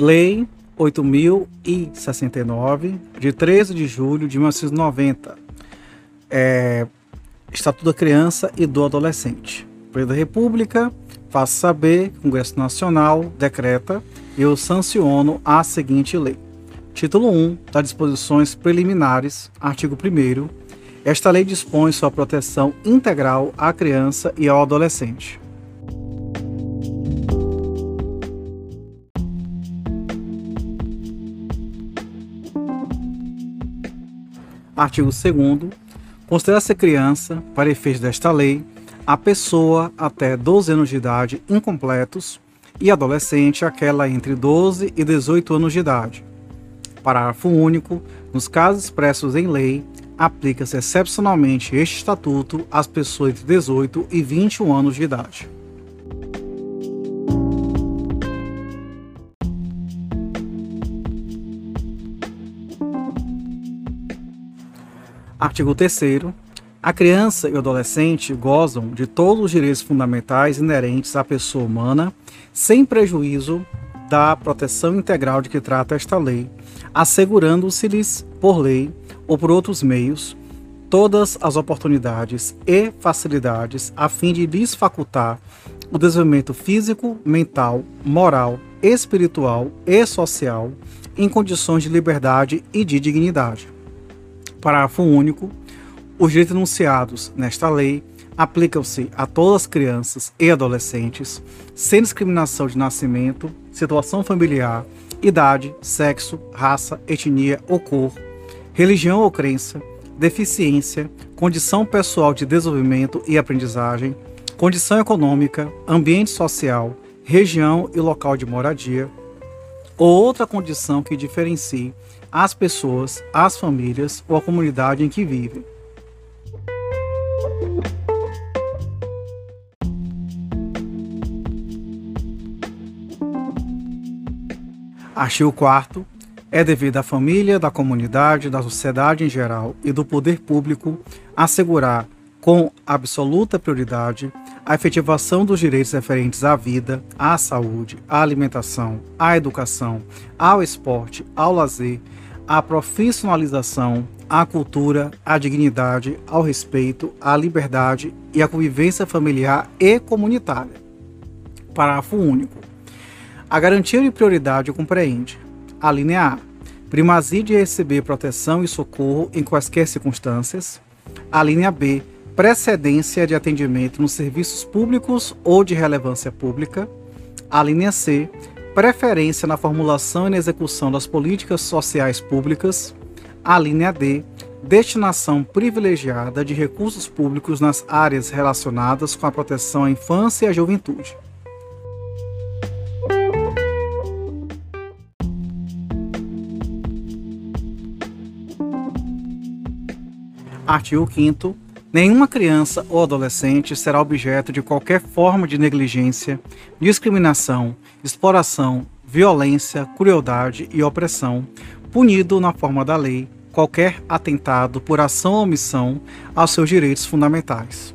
Lei 8.069, de 13 de julho de 1990. É, Estatuto da Criança e do Adolescente. Presidente da República, faço saber, Congresso Nacional decreta, eu sanciono a seguinte lei. Título 1 das disposições preliminares, artigo 1 Esta lei dispõe sua proteção integral à criança e ao adolescente. Artigo 2 Considera-se criança, para efeito desta lei, a pessoa até 12 anos de idade incompletos e adolescente aquela entre 12 e 18 anos de idade. Parágrafo único. Nos casos expressos em lei, aplica-se excepcionalmente este estatuto às pessoas de 18 e 21 anos de idade. Artigo 3 a criança e o adolescente gozam de todos os direitos fundamentais inerentes à pessoa humana, sem prejuízo da proteção integral de que trata esta lei, assegurando-se-lhes, por lei ou por outros meios, todas as oportunidades e facilidades a fim de lhes facultar o desenvolvimento físico, mental, moral, espiritual e social em condições de liberdade e de dignidade. Parágrafo único. Os direitos enunciados nesta lei aplicam-se a todas as crianças e adolescentes, sem discriminação de nascimento, situação familiar, idade, sexo, raça, etnia ou cor, religião ou crença, deficiência, condição pessoal de desenvolvimento e aprendizagem, condição econômica, ambiente social, região e local de moradia, outra condição que diferencie as pessoas, as famílias ou a comunidade em que vivem. Artigo 4 é devido à família, da comunidade, da sociedade em geral e do poder público assegurar com absoluta prioridade a efetivação dos direitos referentes à vida, à saúde, à alimentação, à educação, ao esporte, ao lazer, à profissionalização, à cultura, à dignidade, ao respeito, à liberdade e à convivência familiar e comunitária. Parágrafo único. A garantia de prioridade compreende: a linha A, primazia de receber proteção e socorro em quaisquer circunstâncias. A linha B, precedência de atendimento nos serviços públicos ou de relevância pública. A linha C, preferência na formulação e na execução das políticas sociais públicas. A linha D, destinação privilegiada de recursos públicos nas áreas relacionadas com a proteção à infância e à juventude. Artigo 5 Nenhuma criança ou adolescente será objeto de qualquer forma de negligência, discriminação, exploração, violência, crueldade e opressão, punido na forma da lei qualquer atentado por ação ou omissão aos seus direitos fundamentais.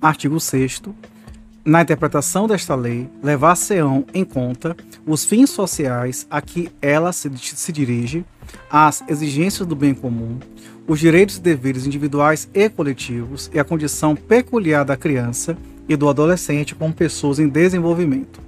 Artigo 6 na interpretação desta lei, levar-se-ão em conta os fins sociais a que ela se, se, dirige, as exigências do bem comum, os direitos e deveres individuais e coletivos e a condição peculiar da criança e do adolescente como pessoas em desenvolvimento.